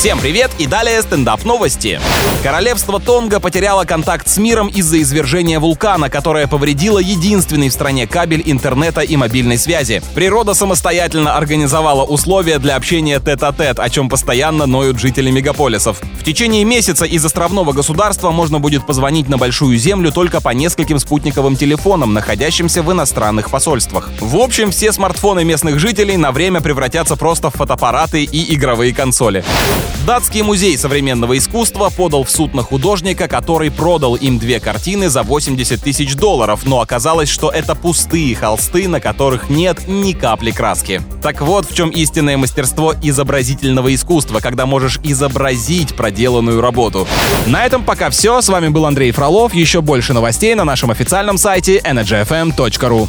Всем привет и далее стендап новости. Королевство Тонга потеряло контакт с миром из-за извержения вулкана, которое повредило единственный в стране кабель интернета и мобильной связи. Природа самостоятельно организовала условия для общения тет-а-тет, о чем постоянно ноют жители мегаполисов. В течение месяца из островного государства можно будет позвонить на Большую Землю только по нескольким спутниковым телефонам, находящимся в иностранных посольствах. В общем, все смартфоны местных жителей на время превратятся просто в фотоаппараты и игровые консоли. Датский музей современного искусства подал в суд на художника, который продал им две картины за 80 тысяч долларов, но оказалось, что это пустые холсты, на которых нет ни капли краски. Так вот, в чем истинное мастерство изобразительного искусства, когда можешь изобразить проделанную работу. На этом пока все. С вами был Андрей Фролов. Еще больше новостей на нашем официальном сайте energyfm.ru.